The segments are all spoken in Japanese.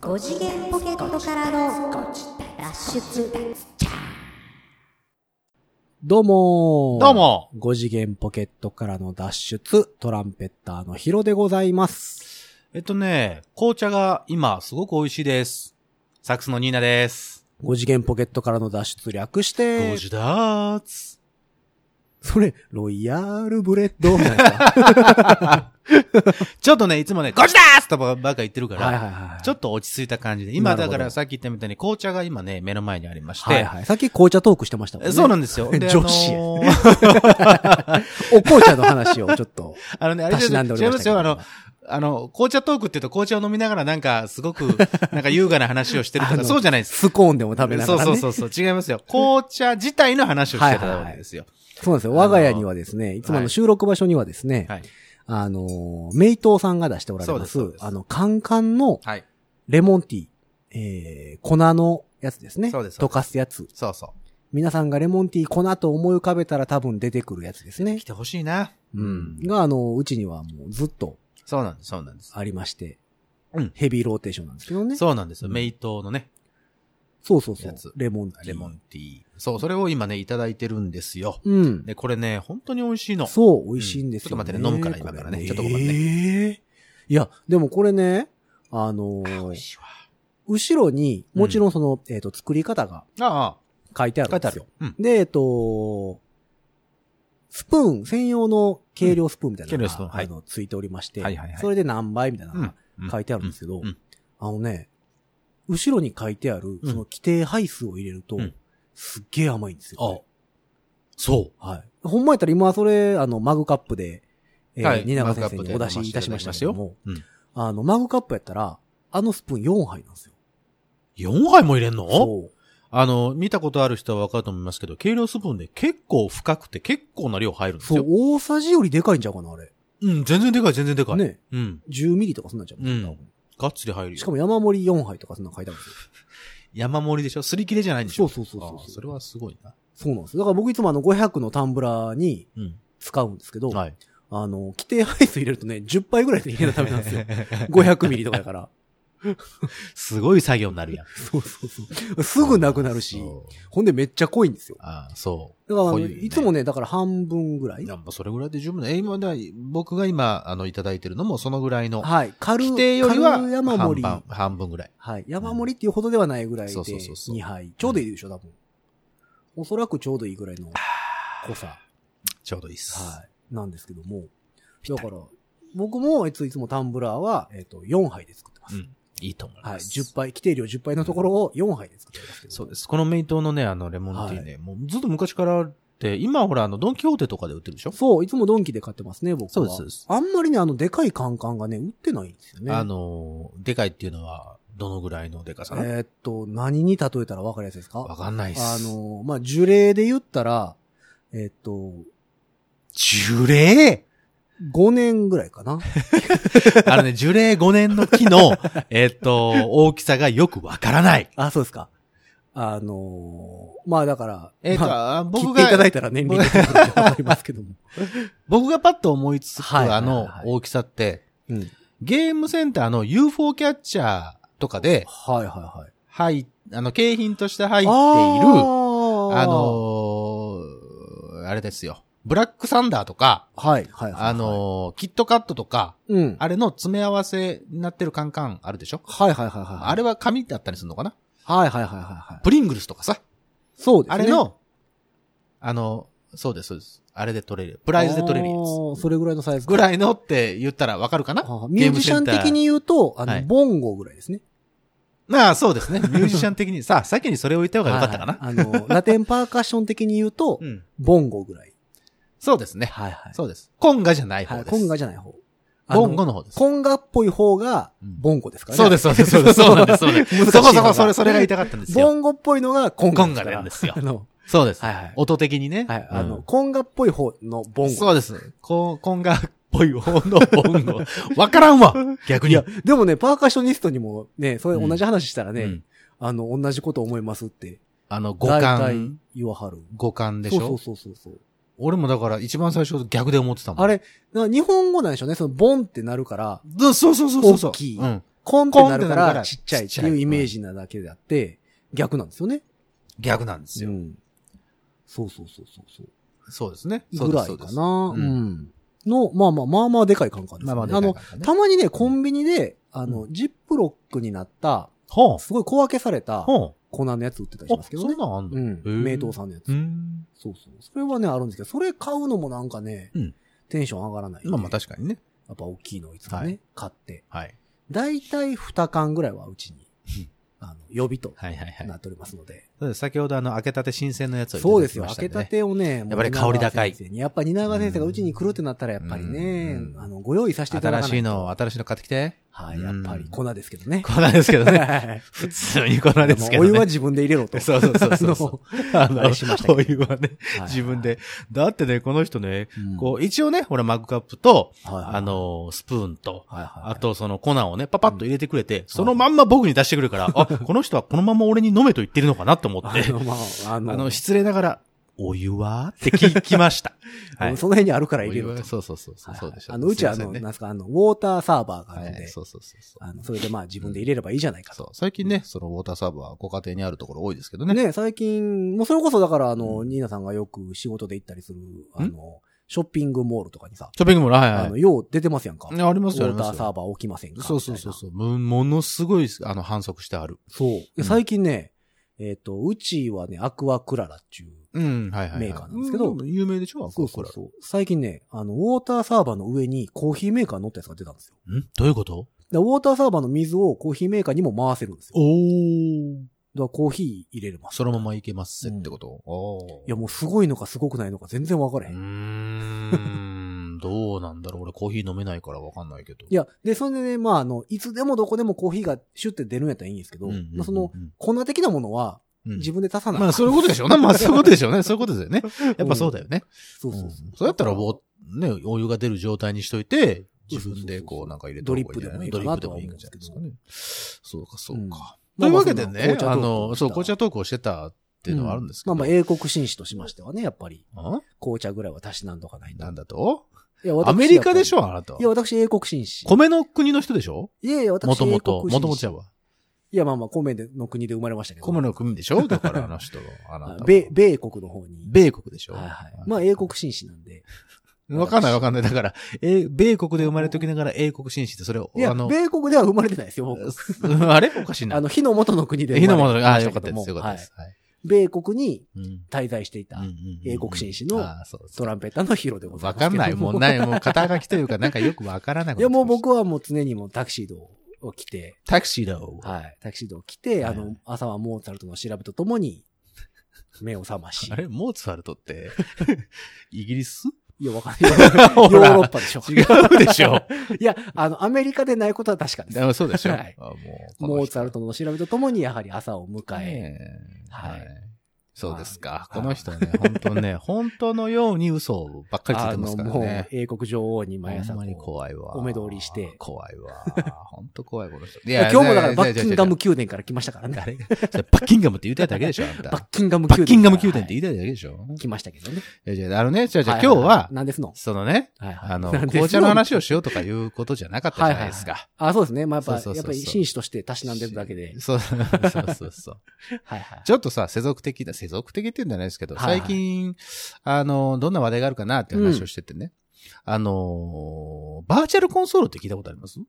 5次元ポケットからの脱出どうもーどうも5次元ポケットからの脱出、トランペッターのヒロでございます。えっとね、紅茶が今すごく美味しいです。サックスのニーナです。5次元ポケットからの脱出略してゴ、ジダーツ。それ、ロイヤルブレッド？ちょっとね、いつもね、ゴジダーツとばっか言ってるから、はいはいはい。ちょっと落ち着いた感じで、今だからさっき言ったみたいに紅茶が今ね、目の前にありまして、はいはい。さっき紅茶トークしてましたもんね。えそうなんですよ。で女子あのー お紅茶の話をちょっと。あのね、あれでおりましたけど違いますよ。あの、あの、紅茶トークって言うと紅茶を飲みながらなんかすごく、なんか優雅な話をしてるとか、そうじゃないです。スコーンでも食べながそうらね。そうそうそう、違いますよ。紅茶自体の話をしてたわけですよ。そうなんですよ。我が家にはですね、いつもあの収録場所にはですね、はい。あのー、メイトーさんが出しておられます、すすあの、カンカンのはい。レモンティー、えー、粉のやつですね。そうです溶かすやつ。そうそう。皆さんがレモンティー粉と思い浮かべたら多分出てくるやつですね来。てほしいな。うん。が、あの、うちにはもうずっとそうなんです、そうなんです。ありまして、うんヘビーローテーションなんですけどね。そうなんですよ。うんメイトのね、そうそうそう。レモンティー。レモンティー。そう、それを今ね、いただいてるんですよ。うん。で、これね、本当に美味しいの。そう、美味しいんですよ、ねうんちょっと待ってね飲むから今からねちょっとごめんねええいや、でもこれね、あのー美味しいわ。後ろに、もちろんその、えっ、と、作り方があ書いてああ、書いてあるるんですよよ。。うん。で、えっと、スプーン、専用の計量スプーンみたいなの計量スプーンが、はいあの、ついておりまして、はいはいはいそれで何倍みたいなのがうん書いてあるんですけど、うんあのね、後ろに書いてある、その規定配数を入れると、うんすっげえ甘いんですよ。あこそう。れはい。ほんまやったら今はそれ、あの、マグカップで、えーはい蜷川先生にお出しいたしましたけども、うん。あの、マグカップやったら、あのスプーン4杯なんですよ。4杯も入れんの？そう。あの、見たことある人はわかると思いますけど、計量スプーンで結構深くて結構な量入るんですそうよ。、大さじよりでかいんちゃうかな、あれ。うん、全然でかい、全然でかい。ね。うん。10ミリとかそんなんちゃう、うんがっつり入るよ。しかも山盛り4杯とかそんなん書いてあるんですよ。山盛りでしょ？すり切れじゃないんでしょ？そうそうそうそうああそれはすごいな。そうなんです。だから僕いつもあの500のタンブラーにうん。使うんですけど、はい。あの、規定配数入れるとね、10杯ぐらいで入れるためなんですよ。500ミリとかやから。すごい作業になるやん。そうそうそう。すぐなくなるし、ほんでめっちゃ濃いんですよ。ああ、そう。だからねいつもね、だから半分ぐらい。やっぱそれぐらいで十分だ。え、今だ、僕が今、あの、いただいてるのもそのぐらいの。はい。軽規定よりは軽山盛り。半分、半分ぐらい。はい。山盛りっていうほどではないぐらいで、そうそうそうそう2杯。ちょうどいいでしょ、多分。おそらくちょうどいいぐらいの濃さ。ちょうどいいっす。はい。なんですけども。だから、僕もいついつもタンブラーは、えっ、と、4杯で作ってます。うん。いいと思いはい。ます。10杯、規定量10杯のところを4杯で作ってます。そうです。このメイトのね、あの、レモンティーね、もうずっと昔からあって、今ほら、あの、ドンキホーテとかで売ってるでしょ？そう、いつもドンキで買ってますね、僕は。そうですそうですあんまりね、あの、でかいカンカンがね、売ってないんですよね。あの、でかいっていうのは、どのぐらいのでかさ？なえーっと、何に例えたら分かりやすいですか？わかんないっす。あ、の、まあ、樹齢で言ったら、えーっと、樹齢5年ぐらいかな。あのね、樹齢5年の木の、えっと、大きさがよくわからない。あ、そうですか。あのーまあだから、えっと、まああ僕切っていただいが、たら年齢が出てくると思いますけども。僕がパッと思いつくはいはいあの大きさって、うん。ゲームセンターの UFO キャッチャーとかで、はいはいはい。はい、あの、景品として入っている、あのーあれですよ。ブラックサンダーとか、はいはいはい。あのーキットカットとか、うん。あれの詰め合わせになってるカンカンあるでしょ？はいはいはいはい。あれは紙だったりするのかな？はいはいはいはいはい。プリングルスとかさ。そうですね。あれの、あの、そうです、そうです。あれで取れる。プライズで取れるやあつ。ーそれぐらいのサイズかぐらいのって言ったらわかるかな？ミュージシャン的に言うと、あの、はいボンゴぐらいですね。まあ、そうですね。ミュージシャン的に。さあ、先にそれを言った方がよかったかな？はいはいあの、ラテンパーカッション的に言うと、うん。ボンゴぐらい。そうですね。はいはい。そうです。コンガじゃないはい。方です。コンガじゃない方。ボンゴの方です。コンガっぽい方が、うんボンゴですからね。そうです、そうです、そうです。そうなんです、そうです。そこそこ、それ、それが言いたかったんですボよ。ンゴっぽいのがコンガですから。コンガなんですよあの、そうです。はいはい音的にね。はい。あの、うんコンガっぽい方のボンゴ。そうです。コン、コンガっぽい方のボンゴ。わからんわ逆に。いや、でもね、パーカッショニストにもね、それ同じ話したらね、うんあの、同じこと思いますって。あの、五大体感、言わはる。五感でしょ？そうそうそうそうそう。俺もだから一番最初逆で思ってたもん。あれ、な日本語なんでしょうね。そのボンってなるから、そうそうそうそうそう。大きいうん。コンってなるかららちっちゃいっていうイメージなだけであって、逆なんですよね。逆なんですよ。うん。そうそうそうそうそう。そうですね。ぐらいかな。ううんん。の、まあまあ、まあまあでかいカンカンです。まあまあであの、かいからねたまにね、コンビニで、あの、ジップロックになった、ほう。すごい小分けされたほ粉のやつ売ってたりしま、すけどねそん。なんあんのうん。名東さんのやつう。ん。そうそう。それはね、あるんですけど、それ買うのもなんかねうん、テンション上がらない。まあまあ確かにね。やっぱ大きいのをいつもはいね、買って。はい。だいたい2缶ぐらいはうちにうん、あの、予備とはいはいはいなっておりますので。そうです先ほどあの、開けたて新鮮のやつをいただそうですよ。開けたてをね、やっぱり香り高いやっぱ蜷川先生がうちに来るってなったらやっぱりねう、んあの、ご用意させていただいと。新しいの、新しいの買ってきて。はい、やっぱり粉ですけどね。粉ですけどね。は い普通に粉ですけどね。お湯は自分で入れろと。そうそうそうそうそう。ああれしましたお湯はね、はい自分で。だってね、この人ね、うんこう、一応ね、俺マグカップと、あの、スプーンと、あとその粉をね、パパッと入れてくれて、そのまんま僕に出してくるから、あ、この人はこのまま俺に飲めと言ってるのかなと思ってあ、の、まあ、あの、あの、失礼ながら、お湯は？って聞きました。はい。その辺にあるから入れろと。そうそうそうそう。はいそうでした。あの、うちはあの、なんすか、あの、ウォーターサーバーがあるんではい、、そうそうそうそう。あの、それでまあ自分で入れればいいじゃないかと。そう。最近ね、そのウォーターサーバーはご家庭にあるところ多いですけどね。ね、最近、もうそれこそだから、あの、ニーナさんがよく仕事で行ったりする、あの、ショッピングモールとかにさ、ショッピングモール、はいあの、はい。よう出てますやんか。いやありますよ、あウォータ。ーサーバー置きませんか？そうそうそうう。そう。もものすごい、あの、反則してある。そう。で最近ね、えっ、と、うちはね、アクアクララっていう。うん、はいはいはい。メーカーなんですけどうん有名でしょ？そうそうそう。最近ね、あの、ウォーターサーバーの上にコーヒーメーカー乗ったやつが出たんですよ。う。ん？どういうこと？でウォーターサーバーの水をコーヒーメーカーにも回せるんですよ。おー。だコーヒー入れれます。そのままいけますってこと、おー。いや、もうすごいのかすごくないのか全然分からへ。うんーん、どうなんだろう。俺コーヒー飲めないからわかんないけど。いや、で、それでね、まあ、あの、いつでもどこでもコーヒーがシュッて出るんやったらいいんですけど、うんうんうんうんまあ、その、粉的なものはうん自分で足さない。まあそういうことでしょうね。まあそういうことでしょうね。そういうことですよね。やっぱそうだよね。そうそうそう。そうやったら、もう、ね、お湯が出る状態にしといて、自分でこうなんか入れてドリップでもいいかなとは思いいんじゃないですかね。そうか、そううんか。まあというわけでまあね、あそのの、そう、紅茶トークをしてたっていうのはあるんですけど。まあまあ、英国紳士としましてはね、やっぱり、あ紅茶ぐらいは足しなんとかないと。なんだと？いや、私アメリカでしょあなたりい。や、私英国紳士。米の国の人でしょ？いやいや、私もともと、英国紳士もともとやわ。いや、まあまあ、米の国で生まれましたけど。米の国でしょ？だからあの人、あなたは。米、米国の方に。米国でしょ？はいはい。まあ、英国紳士なんで。わかんないわかんない。だから、え、米国で生まれときながら英国紳士ってそれを、いや、あの、米国では生まれてないですよ、僕。あれ？おかしいな。あの、火の元の国で火の元の、ああ、よかったです。よかったです。はい。はい米国にうん滞在していた英国紳士のトランペッターのヒロでございます。わかんない。もうない。もう肩書きというか、なんかよくわからなくて いや、もう僕はもう常にもうタキシードを着て、たタクシーだよ。はい。タキシードを着て、あはいの、朝はモーツァルトの調べとともに、目を覚まし あ。れモーツァルトって、イギリス？いや、わかんない。ヨーロッパでしょ。違うでしょ。いや、あの、アメリカでないことは確かです。で もそうでしょ。はいあもうモーツァルトの調べとともに、やはり朝を迎え、はい。そうですか。はいこの人はね、本当ね、本当のように嘘ばっかりついあてますからね、。英国女王に毎朝こう、ほんまに怖いわ。お目通りして怖いわ。本当怖い、この人。いいや今日もだからバッキンガムい宮殿から来ましたからね。バッキンガムって言いたいだけでしょ、あんた。バッキンガムバッ宮殿。キンガム宮殿って言はいたいだけでしょ。来ましたけどね。いやいや、あのね、じゃあじゃあい今日は、なんですの？そのね、あの、紅茶の話をしようとかいうことじゃなかったじゃないですか。あ、そうですね。まあ、やっぱ、やっぱり紳士としてたしなんでるだけで。そうそうそうそう。はいはい。ちょっとさ、世俗的だ、世俗的って言うんじゃないですけど、はいはい最近、あの、どんな話題があるかなって話をしててね。あの、バーチャルコンソールって聞いたことあります？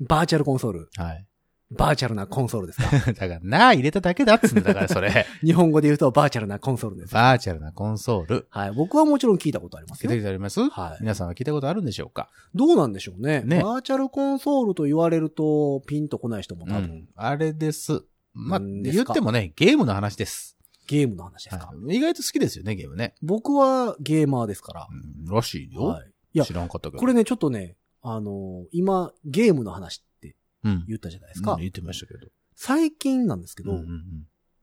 バーチャルコンソール？はい。バーチャルなコンソールですか？だから、なあ入れただけだっつうんだから、それ。日本語で言うとバーチャルなコンソールです。バーチャルなコンソール。はい。僕はもちろん聞いたことあります聞いたよ。ことあります？はい皆さんは聞いたことあるんでしょうか？どうなんでしょうね。ねバーチャルコンソールと言われると、ピンとこない人も多分、うん。あれです。まあ、言ってもね、ゲームの話です。ゲームの話ですか、はい意外と好きですよね、ゲームね。僕はゲーマーですからう。ん、らしいよ。はい。いや知らんかったけど。これね、ちょっとね、あのー今、ゲームの話ってうん。言ったじゃないですか。うん言ってましたけど。最近なんですけど、うんうんうん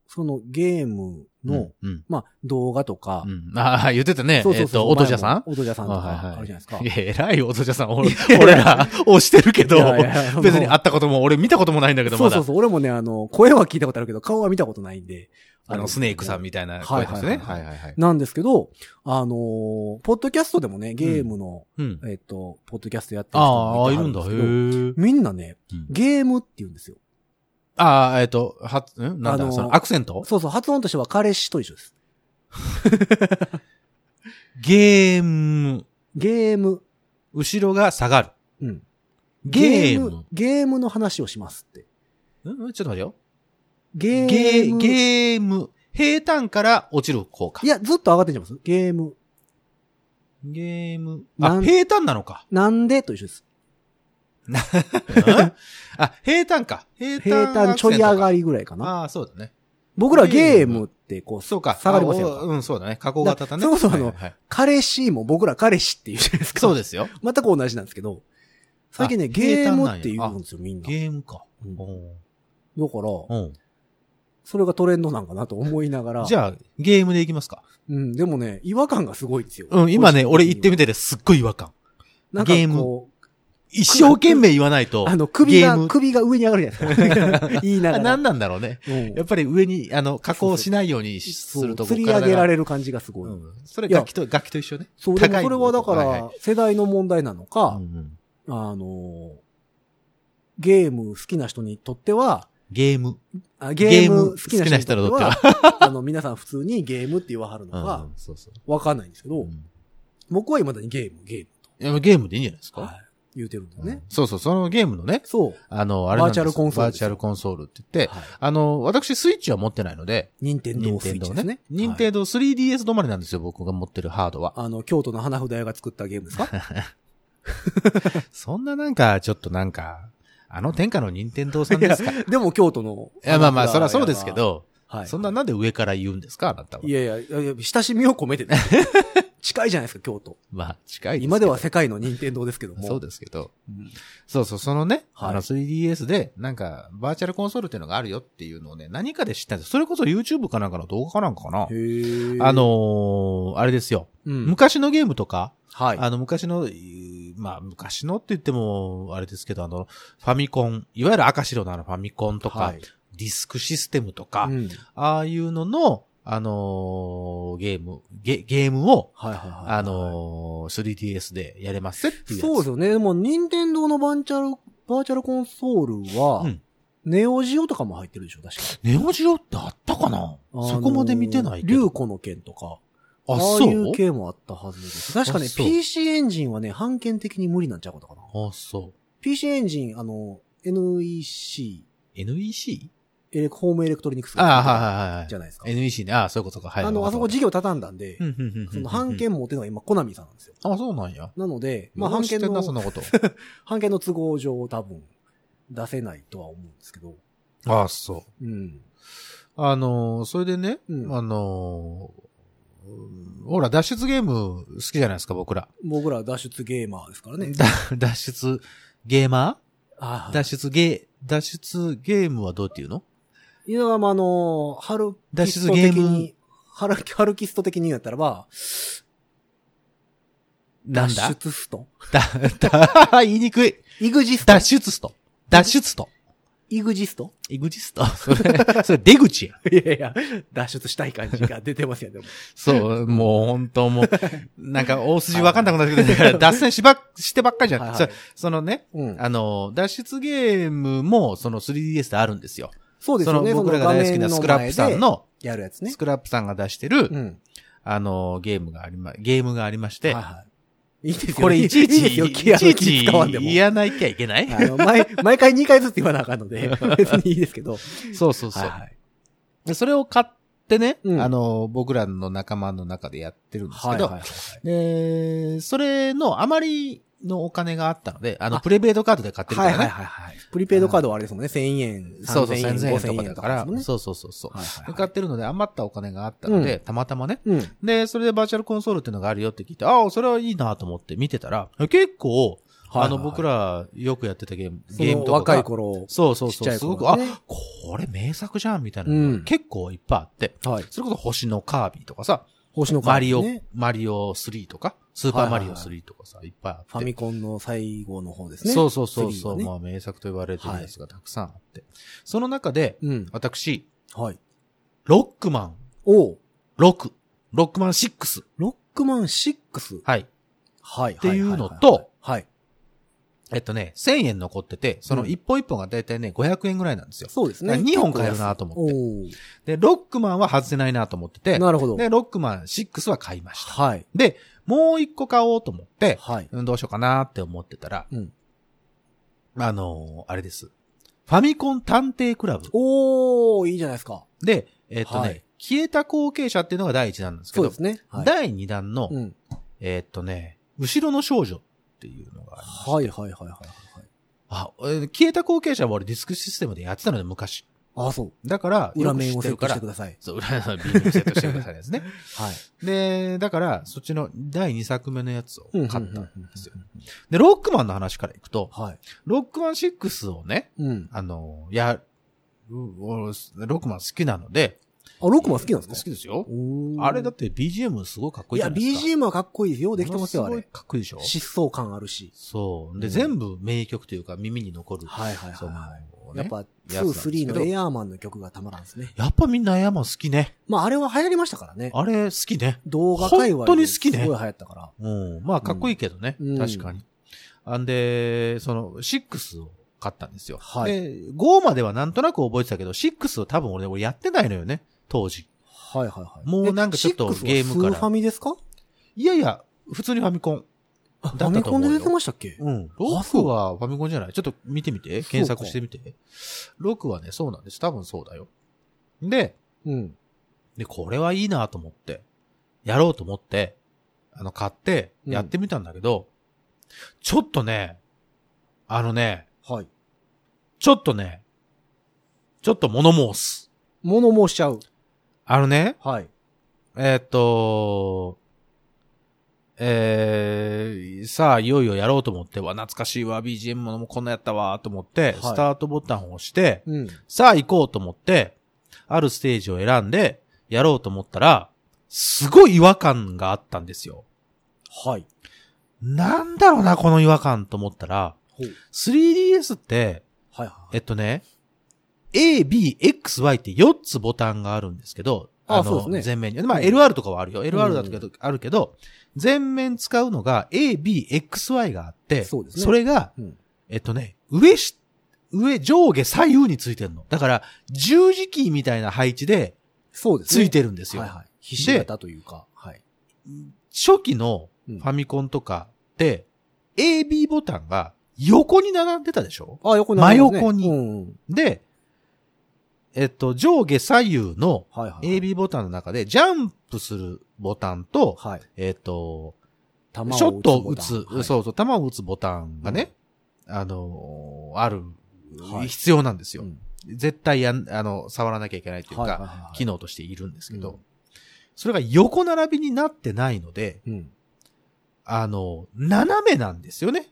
そのゲームの、うん。まあ、動画とか、うん。ああ、言ってたね。そうそうそうえっと、音者さん？音者さんとか、はいはいはいあるじゃないですか。いや、偉い音者さん。俺俺ら、押してるけどいやいや別に会ったことも、俺見たこともないんだけど、まだ。そうそうそう。俺もね、あの、声は聞いたことあるけど、顔は見たことないんで、あの、スネークさんみたいな声ですね。はいはいはい。なんですけど、あのーポッドキャストでもね、ゲームの、うん。えっ、と、ポッドキャストやってる人ああ、がいいるんだ。へ。みんなね、うんゲームって言うんですよ。ああ、えっと、は、ん？なんだ、あのーその、アクセント？そうそう、発音としては彼氏と一緒です。ゲーム、ゲーム。後ろが下がる。うん。ゲーム。ゲームの話をしますって。ん？ちょっと待ってよ。ゲーゲー、ム。ゲーム。平坦から落ちる効果い。や、ずっと上がってんじゃいますゲーム。ゲーム。あ、平坦なのか。なんでと一緒です。んあ、平坦か。平坦。平坦ちょい上がり。りぐらいかな。ああ、そうだね。僕らゲームってこう、そうか。下がりませんうん、そうだね。加工型だね。だそうそうあのはいはい彼氏も僕ら彼氏って言うじゃないですか。そうですよ。全く同じなんですけど、最近ね、あゲームって言うんですよ、みんな。だかゲームか。うんおら、うん。それがトレンドなんかなと思いながら。じゃあ、ゲームでいきますか。うん、でもね、違和感がすごいんですよ。うん、今ね、俺言ってみみてですっごい違和感。なんかゲーム一生懸命言わないと。あの、首が、首が上に上がるじゃないですか。言いながら。あ何なんだろうね。うんやっぱり上に、あの、加工しないようにすると釣り上げらる。れる感じがすごい。うん。それ楽器と、楽器と一緒ね。そう、でそれはだから、世代の問題なのうかん、うんあの、ゲーム好きな人にとっては、ゲーム。あゲーム好きな人にとっては、あの、皆さん普通にゲームって言わはるのうんか、そうそう。わかんないんですけど、うん僕は未だにゲーム、ゲームいやゲームでいいんじゃないですと、か？はい、言うてるんだよね。そうそう、そのゲームのね、そう。あの、あれバーチャルコンソールバーチャルコンソールって言って、はい。あの、私スイッチは持ってないので、任天堂スイッチですね。はい任天堂 3DS 止まりなんですよ、僕が持ってるハードは。あの、京都の花札屋が作ったゲームですか？そんななんか、ちょっとなんか、あの天下の任天堂さんですか？いでも京都の。や、まあまあ、そりゃそうですけ。ど、はい。そんななんで上から言うんですか？あなたは。いやいやいやいや、親しみを込めてね 近いじゃないですか、京都。まあ、近い。今では世界の任天堂ですけども。そうですけど。うんそうそう、そのね、はいあの 3DS で、なんか、バーチャルコンソールっていうのがあるよっていうのをね、何かで知ったんです。それこそ YouTube かなんかの動画かなんかかな。へーあ、のー、あれですよ。うん。昔のゲームとか、はい。あの、昔の、いまあ、昔のって言っても、あれですけど、あの、ファミコン、いわゆる赤白のあのファミコンとか、はいディスクシステムとか、うんああいうのの、あのーゲーム、ゲ、ゲームを、はいはいはい。あのー 3DS でやれますっていう。そうですよね。でも、任天堂のバーチャル、バーチャルコンソールは、うんネオジオとかも入ってるでしょ、確か。ネオジオってあったかな？そこまで見てないけど。竜子の剣とか、あ、ああそいうう？系もあったはずです。確かねあ、そう PC エンジンはね、判権的に無理なんちゃうことかな。あ、そ PC エンジン、あの、NEC、う。NEC? エレホームエレクトロニクスああ、はいはいはい。じゃないですか。NEC ね。ああ、そういうことか。はい。あの、あそこ事業畳んだんでその判権持ってるのが今、コナミさんなんですよ。あ、そうなんや。なので、ままあ、あ、判権判権な、そんの、なこと。判権の都合上多分、出せないとは思うんですけど。ああ、そう。うん。あのーそれでね、うんあのほら、脱出ゲーム好きじゃないですか、僕ら。僕ら脱出ゲーマーですからね。だ 脱出ゲーマあー脱出ゲー、脱出ゲームはどうっていうの？いや、まあ、あの、ハル脱キスト的出ゲーム？に、ハルハルキスト的に言ったらば、脱なんだ？出スト？だ、だ、言いにくい。イグジスト脱出スト。脱出スト。イグジスト？イグジスト？それ、それ出口や。いやいや、脱出したい感じが出てますよ、でも。そう、もう本当もう、なんか大筋わかんなくなってきて、脱線しばっ、してばっかりじゃん。はいはいそそのね、うん。あの、脱出ゲームも、その 3DS であるんですよ。そうですよね。その僕らが大好きなスクラップさんの、やるやつねス。クラップさんが出してる、うん。あの、ゲームがありま、ゲームがありまして、はいはい。いいですよ。これいちいち、いいですよ、い気あの気ちいち使わんでも。言わなきゃいけない？あの、毎、毎回2回ずつ言わなあかんので、別にいいですけど。そうそうそう。はいそれを買ってね、うんあの、僕らの仲間の中でやってるんですけど、はいはいはい。で、それのあまりのお金があったので、あの、あプレペイドカードで買ってるからね。はいはいはいはい。プリペイドカードはあれですもんね、1000円、そうそう、3000 3000円、円と5000かだからね。そうそうそうそう。はいはい買ってるので余ったお金があったので、うたまたまね。うん。で、それでバーチャルコンソールっていうのがあるよって聞いて、ああ、それはいいなと思って見てたら、結構、あの、僕らよくやってたゲーム、そゲームとか若い頃。そうそうそう、すごく、あこれ名作じゃんみたいな結構いっぱいあって、はい。それこそ星のカービィとかさ、星のカマリオードね、マリオ3とか、スーパーマリオ3とかさ、いっぱいあって。ファミコンの最後の方ですね。そうそうそうそう、3はねまあ名作と言われてるやつがたくさんあって。その中で、うん。私、はい。ロックマンおう6、ロックマン6。ロックマン6。はい。はい。っていうのと、はい。えっとね、1000円残ってて、その一本一本がだいたいね、500円ぐらいなんですよ。そうですね。2本買えるなと思って。おで、ロックマンは外せないなと思ってて、なるほど。で、ロックマン6は買いました。はい。で、もう一個買おうと思って、はい。うん、どうしようかなって思ってたら、うん。あのーあれです。ファミコン探偵クラブ。おー、いいじゃないですか。で、えっとね、はい消えた後継者っていうのが第一弾なんですけど、そうですね。はい。第二弾の、うん。えっとね、後ろの少女っていうのがありましてはいはいはいはいはい。あ、えー消えた後継者は俺ディスクシステムでやってたので昔。あ、そう。だから、裏面をセットしてください。そう、裏面をビームセットしてくださいですね。はい。で、だから、そっちの第2作目のやつを買ったんですよ。うんで、ロックマンの話からいくと、はい。ロックマン6をね、うん。あの、や、ロックマン好きなので、あ、ロックマン好きなんですか？好きですよ。あれだって BGM すごいかっこいいや、いじゃないですか。BGM はかっこいいですよ。できてますよ、あれ。すごいかっこいいでしょ疾走感あるし。そう。で、うん全部名曲というか耳に残る。はいはいはい。ねやっぱ、2、やつなんですけ3どのエアーマンの曲がたまらんですね。やっぱみんなエアマン好きね。まあ、あれは流行りましたからね。あれ好きね。動画界隈本当に好きねすごい流行ったから。うん。まあかっこいいけどね。うん確かに。あんで、その、6を買ったんですよ。はいで、5まではなんとなく覚えてたけど、6を多分俺、俺やってないのよね。当時。はいはいはい。もうなんかちょっとえ6はゲームからファミですか？いやいや、普通にファミコン。だったと思うよァミコンで出てましたっけ？うん。ロックはファミコンじゃない？ちょっと見てみて。検索してみて。ロックはね、そうなんです。多分そうだよ。で、うん。で、これはいいなと思って、やろうと思って、あの、買って、やってみたんだけど、ちょっとね、あのね、はい。ちょっとね、ちょっと物申す。物申しちゃう。あのね、はい。えーっと、えー、さあ、いよいよやろうと思って、わ、懐かしいわ、BGM ももこんなやったわ、と思って、いスタートボタンを押して、うん。さあ行こうと思って、あるステージを選んで、やろうと思ったら、すごい違和感があったんですよ。はい。なんだろうな、この違和感と思ったら、ほう。3DS って、はいはい。えっとね、A, B, X, Y って4つボタンがあるんですけど、の、あそうですね前面に。まあ、LR とかはあるよ。LR だけど、あるけど、前面使うのが A, B, X, Y があって、そうですねれが、うん。えっとね、上し、上、上下、左右についてるの。だから、十字キーみたいな配置でそうですね。ついてるんですよ。はいはい。ひし形というか。はい。初期のうんファミコンとかって、AB ボタンが横に並んでたでしょ？あ、横にありますね真横に。で、えっと、上下左右のはいはい。AB ボタンの中で、ジャンプするボタンと、はい。えっと、シショットを打つ、はい、そうそう、弾を打つボタンがね、あのーある、はい必要なんですよ。うん絶対やん、あの、触らなきゃいけないというか、はいはいはい機能としているんですけど、うんそれが横並びになってないので、うん。あの、斜めなんですよね。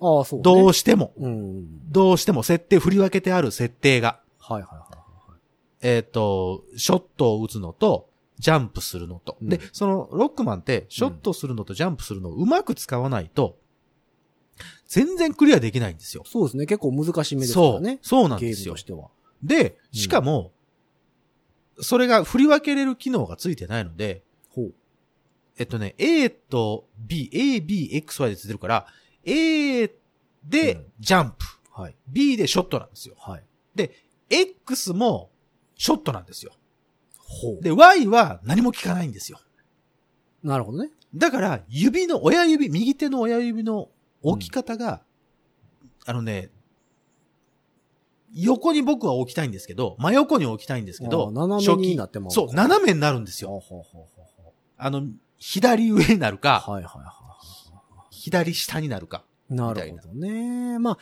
ああ、そう、ね。どうしても。うん。どうしても設定、振り分けてある設定が。はいはいはいはい。えっ、と、ショットを打つのと、ジャンプするのと。うんで、そのロックマンって、ショットするのとジャンプするのをうまく使わないと、全然クリアできないんですよ。そうですね。結構難しめですからね。そうそうなんゲーですよムとしては。で、しかも、それが振り分けれる機能がついてないので、ほう。えっとね、A と B、A、B、X、Y でついてるから、A うでんジャンプ、はい。B でショットなんですよ。はい。で、X もショットなんですよ。ほう。で、Y は何も効かないんですよ。なるほどね。だから、指の、親指、右手の親指の置き方が、あのね、横に僕は置きたいんですけど、真横に置きたいんですけど、初期になってまうそう、斜めになるんですよ。あの、左上になるうか、はいはいは左下になるか。い。なるほどね。まあ、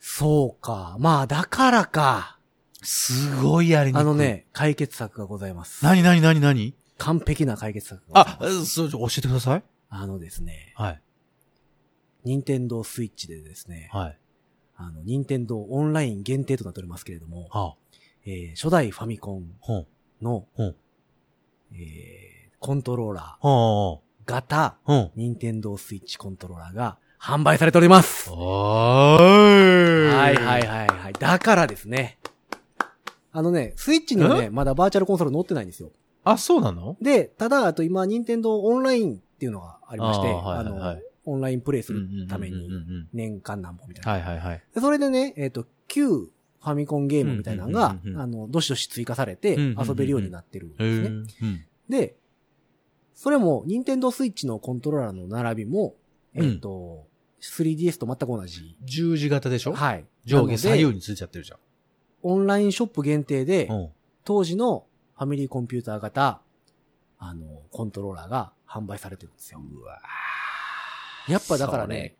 そうか。まあ、だからか。すごいやりにくい。あの。ね、解決策がございます。なになになになに完璧な解決策がございあま、す。そう、教えてください。あのですね、はい。任天堂スイッチでですね、はい。あの、任天堂オンライン限定となっておりますけれども、はあ、えー初代ファミコンほん、の、ほん、えーコントローラーほ型、ん、ほん。任天堂スイッチコントローラーが販売されております。は。はいはいはいはい。だからですね。あのね、スイッチにはね、まだバーチャルコンソール載ってないんですよ。あ、そうなの？で、ただ、あと今、任天堂オンラインっていうのがありまして、あーあ,、はいはいはいの、オンラインプレイするためうんうんうんに、うん年間何本みたいな。はいはいはい。でそれでね、えっ、と、旧ファミコンゲームみたいなのがうんうんうんう、んあの、どしどし追加されてうんうんうんうん遊べるようになってるんへですね。ーうんで、それも、任天堂スイッチのコントローラーの並びも、えっ、と、3DS と全く同じ。十字型でしょ？はい。上下左右についちゃってるじゃん。オンラインショップ限定で、うん。当時のファミリーコンピューター型、あの、コントローラーが販売されてるんですよ。うわやっぱだからね、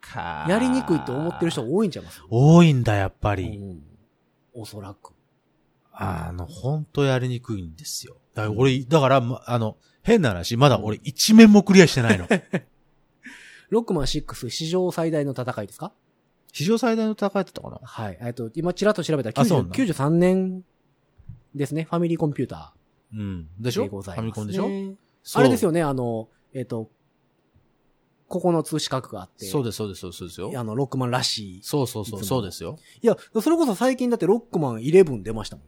やりにくいと思ってる人多いんちゃいます？多いんだ、やっぱうり。ん。おそらく。あの、ほんとやりにくいんですよ。だから俺、だから、まあの、変な話、まだ俺一面もクリアしてないの。ロックマン6史上最大の戦いですか？史上最大の戦いだったかな？はい。えっと、今ちらっと調べたら90あそうなんだ93年ですね。ファミリーコンピュータうん。でしょ？ーでフございます、ね。ァミコンでしょ？あれですよ。よね、あの、えっ、と、9つ四角があって。そうです、そうです、そうですよ。あの、ロックマンらしい。そうそうそう、いつもそうですよ。いや、それこそ最近だってロックマン11出ましたも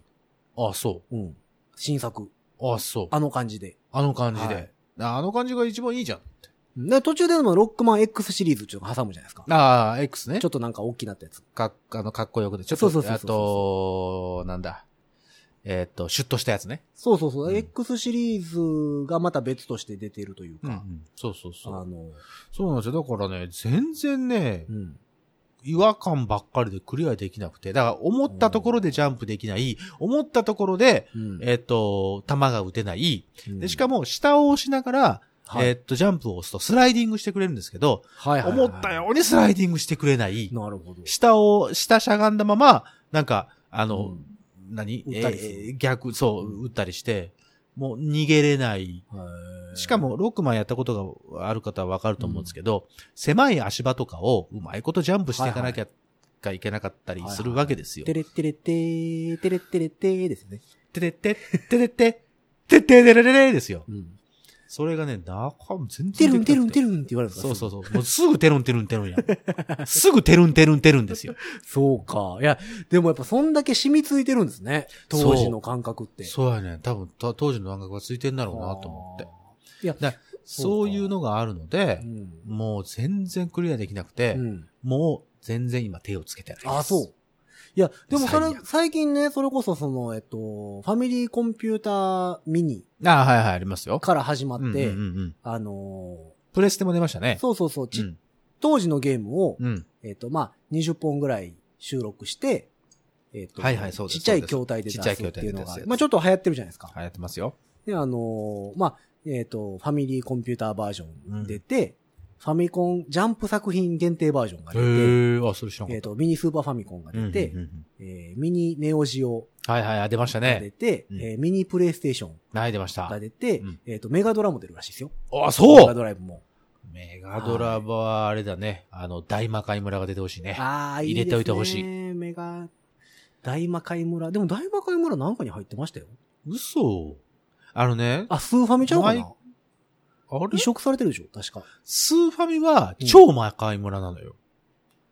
ん。あ、そうん。新作。う。あ、そう。あの感じで。あの感じはいで。あの感じが一番いいじゃんって。で途中でもロックマン X シリーズっていうのを挟むじゃないですか。ああ、X ね。ちょっとなんか大きなったやつ。かっ、あの、かっこよくて。ちょっと、そうそうそうそうあと、なんだ。えーっと、シュッとしたやつね。そうそうそう。うん X シリーズがまた別として出てるというか。そうそうそう。あの、そうなんですよ。だからね、全然ねう、ん。違和感ばっかりでクリアできなくて。だから、思ったところでジャンプできない。思ったところで、うんえーっと、弾が撃てない。で、しかも、も、下を押しながら、はいえーっと、ジャンプを押すとスライディングしてくれるんですけど、はいはいはい思ったようにスライディングしてくれない。なるほど。下を、下しゃがんだまま、なんか、あの、うん何？えー逆、そう、撃ったりして、もう逃げれない。しか、も、ロックマンやったことがある方はわかると思うんですけど、狭い足場とかをうまいことジャンプしていかなきゃ、いけなかったりするわけですよ。テレッテレッテー、テレッテレッテーですね。てれって、てれって、てってれれれれですよ。うん。それがね、中も全テルンテ然できなくてルンテルンって言われるんですかそうそうそう。もうすぐテルンテルンテルンやん。すぐテルンテルンテルンですよ。そうか。いや、でもやっぱそんだけ染みついてるんですね。当時の感覚って。そうやね。多分、た当時の感覚がついてんだろうなと思って。いや、だそういうのがあるのでう、ん。もう全然クリアできなくて、うん。もう全然今手をつけてないです。あ、そう。いや、でもそれ最、近ね、それこそその、えっと、ファミリーコンピューターミニあはいはい、ありますよ。から始まって、うんうんうんうんあのプレステも出ましたねー。そうそうそう、ちうん。当時のゲームを、うん。えっと、まあ、20本ぐらい収録して、えっと、はいはいそうですちっちゃい筐体で出すちっちゃいっていうのが筐体で出すや、つまあちょっと流行ってるじゃないですか。流行ってますよ。で、あのーまあ、えっ、と、ファミリーコンピューターバージョン出て、ファミコンジャンプ作品限定バージョンがへ出て。えっ、と、ミニスーパーファミコンが出て、うんうんうんえーミニネオジオはいはい、あ出ましたが出ね。て、うんえーミニプレイステーションはい、出ましたが。出て、うんえっ、と、メガドラも出るらしいですよ。あ、メそうガドライブも。メガドラはあれだね。あの、大魔界村が出てほしいね。ああ、いい入れておいてほしい。メガ、大魔界村。でも大魔界村なんかに入ってましたよ。嘘あのね、あ、スーファミちゃうかな？あれ？移植されてるでしょ？確か。スーファミは超魔界村なのよ。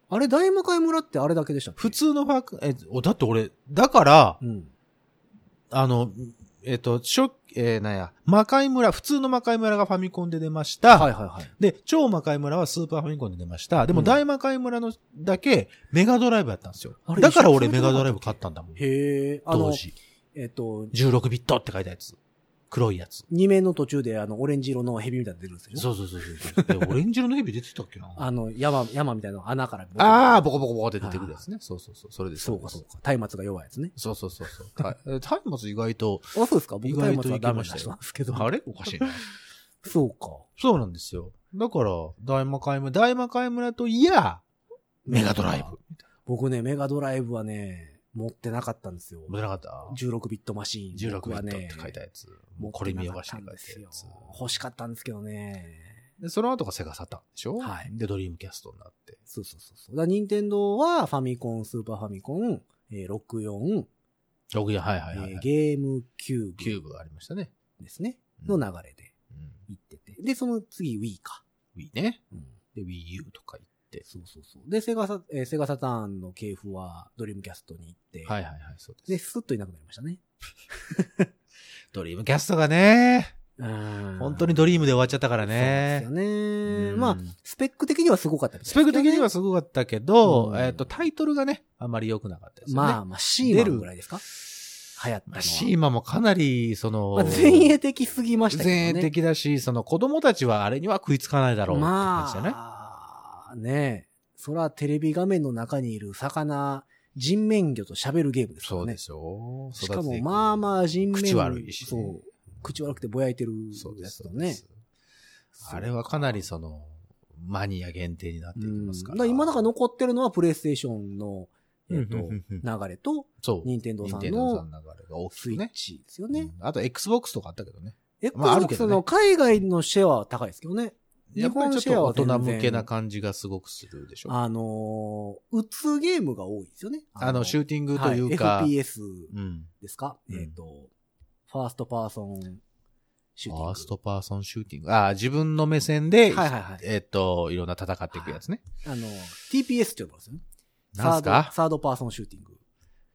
あれ、大魔界村ってあれだけでしたっけ？普通のファク、え、おだって俺、だから、うん。あの、えっ、と、しょ、えーなんや、魔界村、普通の魔界村がファミコンで出ました。はいはいはい。で、超魔界村はスーパーファミコンで出ました。でもうん大魔界村のだけメガドライブやったんですよあ。れだから俺メガドライブ買ったんだもん。へえ、あの、当時。えっと、16ビットって書いたやつ。黒いやつ。二面の途中であの、オレンジ色のヘビみたいなの出るんですよ。そうそうそうそう。え、オレンジ色のヘビ出てたっけな？あの、山、山みたいな穴から。あー、ボコボコボコって出てくるやつね。そうそうそう。それです。そうかそうか。松明が弱いやつね。そうそうそうそう。た えタイマツ意外と、あ、そうですか僕松明はダメんですけど。あれ？おかしいな。そうか。そうなんですよ。だから、大魔界村、大魔界村といや、メガドライブ。僕ね、メガドライブはね、持ってなかったんですよ。持ってなかった？16ビットマシーン。?16 僕はビットってね書いたやつ。もうこれ見よなかったがしに書いんですよたやつ。欲しかったんですけどね。で、その後がセガサターンでしょ？はいで、ドリームキャストになって。そうそうそうそう。だ任天堂はファミコン、スーパーファミコン、えー、64、6や、はいはいはい、えーはい。ゲームキューキューブがありましたね。ブですね。うんの流れでうん。行ってて。で、その次 Wii か。Wii ね。うんで、Wii U とか行っ。そうそうそう。で、セガサ、えーセガサターンの系譜はドリームキャストに行って、はいはいはい、そうです。で、スッといなくなりましたね。ドリームキャストがね、うん本当にドリームで終わっちゃったからね。そうですよね。うんまあ、スペック的にはすごかったみたいスペック的にはすすごかったけど、うんえっと、タイトルがね、あんまり良くなかったですよね。まあまあ、シーマンぐらいですか？流行ったのは。まあ、シーマもかなり、その、まあ、前衛的すぎましたけどね。前衛的だし、その子供たちはあれには食いつかないだろうって感じだね。まあ、ねそらテレビ画面の中にいる魚、人面魚と喋るゲームですからね。そうですよ。しかも、まあまあ人面口悪いしねそう。口悪くてぼやいてるやつとね。あれはかなりその、マニア限定になっていきますから。うんだから今だから残ってるのはプレイステーションの、えっ、と、うんうんうん流れと、そう。任天堂さん任天堂さのんの流れが大きスイッ。チですよね。うんあと Xbox とかあったけどね。Xbox ねの海外のシェアは高いですけどね。やっぱりちょっと大人向けな感じがすごくするでしょ。ああのー、打つゲームが多いですよね。の、シューティングというか、はい FPS うん。ですか、うんえっ、と、 first person shooting。first person shooting。ああ、自分の目線で、はいはいはいえっと、いろんな戦っていくやつね。あの、TPS って呼ばれるんですよね。なんすか？ third person shooting。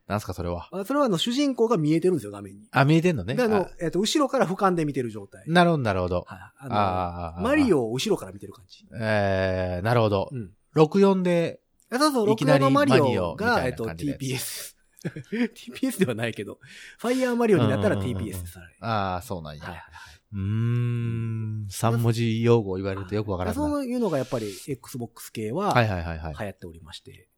なんすかそれは？あそれはあの、主人公が見えてるんですよ、画面に。あ、見えてんのね。で、あのあ、えっ、と、後ろから俯瞰で見てる状態。なるほど、なるほど。はい。ああマリオを後ろから見てる感じ。えー、なるほどう。ん。64で、あそうそう、いきなり64のマリオオが、えっと、TPS。TPS ではないけど、ファイヤーマリオになったら TPS です、あれ。ああ、そうなんや。はいはいはうーん、三文字用語を言われるとよくわからな。はそういうのがやっぱり Xbox 系はいはいはいはい。流行っておりまして。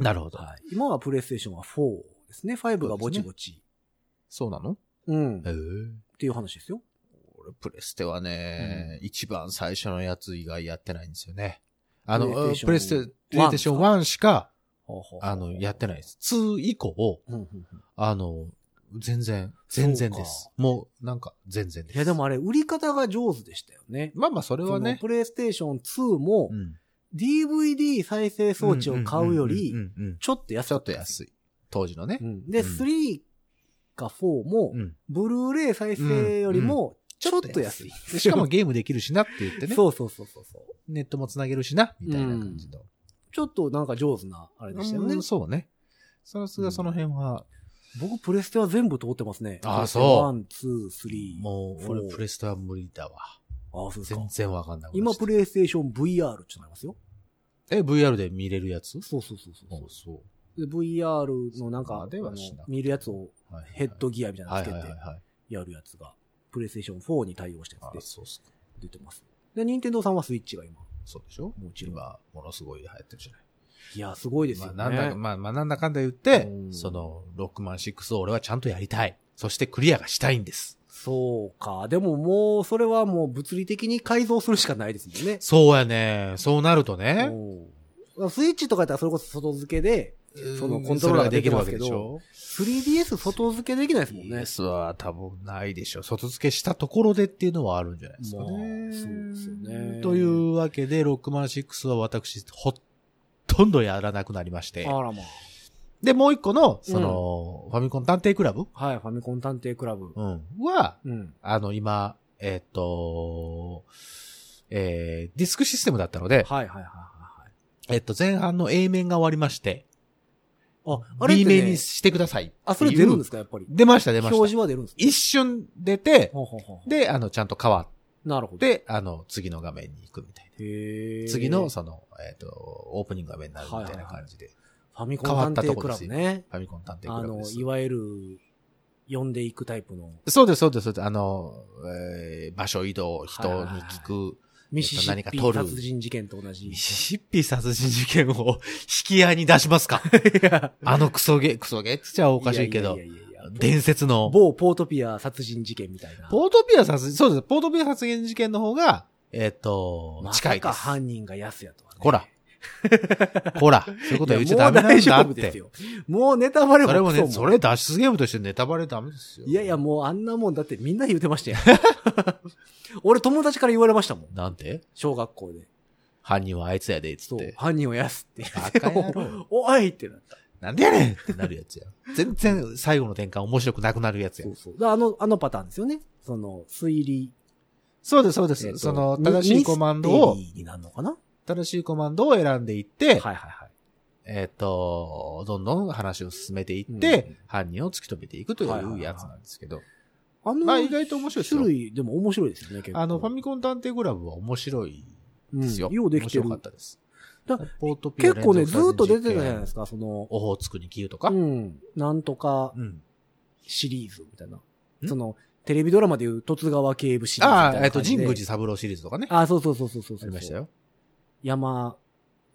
なるほど。はい。今はプレイステーションは4ですね。5がぼちぼち。そうなの？うん。っへえ。ていう話ですよ。俺、プレステはね、一番最初のやつ以外やってないんですよね。あの、プレイステプレステ、プレイステーション1しか、あの、やってないです。2以降、うんうんうんあの、全然、全然です。もう、なんか、全然です。いやでもあれ、売り方が上手でしたよね。まあまあ、それはね。プレイステーション2もう、ん DVD 再生装置を買うよりちょっと安ちょっ。と安い。当時のねう。んで、うん3か4もう、ん。ブルーレイ再生よりも、ちょっと安い。でしかもゲームできるしなって言ってね。そうそうそうそうそう。ネットもつなげるしな、みたいな感じの。ちょっとなんか上手な、あれでしたよねうん。そうね。さすがその辺は、僕、プレステは全部通ってますね。あプレステそう one、two、three。もう、俺プレステは無理だわ。ああ、そうですか全。然わかんない。今、プレイステーション VR ってなりますよ。え、VR で見れるやつ？そうそうそうそうあそで、VR のなんか、までは見るやつをヘッドギアみたいなのはいつけて。やるやつが、プレイステーション4に対応したやあつでそうっすか。出てます。で、任天堂さんはスイッチが今。そうでしょ？もちろん今、ものすごい流行ってるじゃない。いや、すごいですよね。まあ、なんだ、まあ、まあ、なんだかんだ言ってう、んその、ロックマン6を俺はちゃんとやりたい。そしてクリアがしたいんです。そうか。でももう、それはもう物理的に改造するしかないですもんね。そうやね。そうなるとね。うんスイッチとかやったらそれこそ外付けで、そのコントローラーができるわけでしょ 3DS 外付けできないですもんね。DS は多分ないでしょ。外付けしたところでっていうのはあるんじゃないですかね。まあそうですよねというわけで、ロックマン6は私、ほとんどやらなくなりまして。あらまで、もう一個の、その、ファミコン探偵クラブ？あ。はい、ファミコン探偵クラブ。うん。は、うん。あの、今、えーっと、えー、ディスクシステムだったので、はいはいはいはいえっと、前半の A 面が終わりまして、はい。あ、あれっ B 面にしてください。あ、それ出るんですすか、やっぱり？出ました、出ま表した。示は出るんですか？一瞬出て、ほうほうほうで、あの、ちゃんと変わなるほど。って、あの、次の画面に行くみたいへーな。次の、その、えっと、オープニング画面になるみたいな感じで、ファミコン探偵クラブね。ファミコン探偵クあの、ラブですい。わゆる、呼んでいくタイプの、そうです、そうです、そうです。あの、えー場所移動、人に聞く、ミシシッピ殺人事件と同じミ。シシッピ殺人事件を引き合いに出しますか？あのクソゲ、クソゲって言っちゃおかしいけどいやいやいや伝説の、某ポートピア殺人事件みたいな。ポートピア殺人、そうです、ポートピア殺人事件の方が、えっ、と、ま近いです。さか犯人が安やとはね。ほら。ほら、そういうことは言っちゃダメなんだって。夫ですよ。もうネタバレもそれもね、それ脱出ゲームとしてネタバレダメですよ。いやいや、もうあんなもんだってみんな言うてましたよ。俺友達から言われましたもん。なんて？小学校で。犯人はあいつやで、つって。。犯人を安って。おいってなった。なんでやねんってなるやつや。全然最後の転換面白くなくなるやつやそ。うそう。だあの、あのパターンですよね。その、推理。そうです、そうです。えっとその、ミ正しいコマンドをになるのかな？新しいコマンドを選んでいって、はいはいはい。えっ、と、どんどん話を進めていって、うん犯人を突き止めていくとはいはいはいいうやつなんですけど、あの、まあ意外と面白いですよ種類でも面白いですよね、結構。あの、ファミコン探偵クラブは面白いですよ。うんようできてる面白かったです。結構ね、ずっと出てたじゃないですか、その、オホーツクに消えとか？うん、なんとかうん。シリーズみたいな。ん？その、テレビドラマでいう、十津川警部シリーズみたいなああ、えっと。神宮寺三郎シリーズとかね。あ、そうそうそうそうそうそう。ありました。よ。山、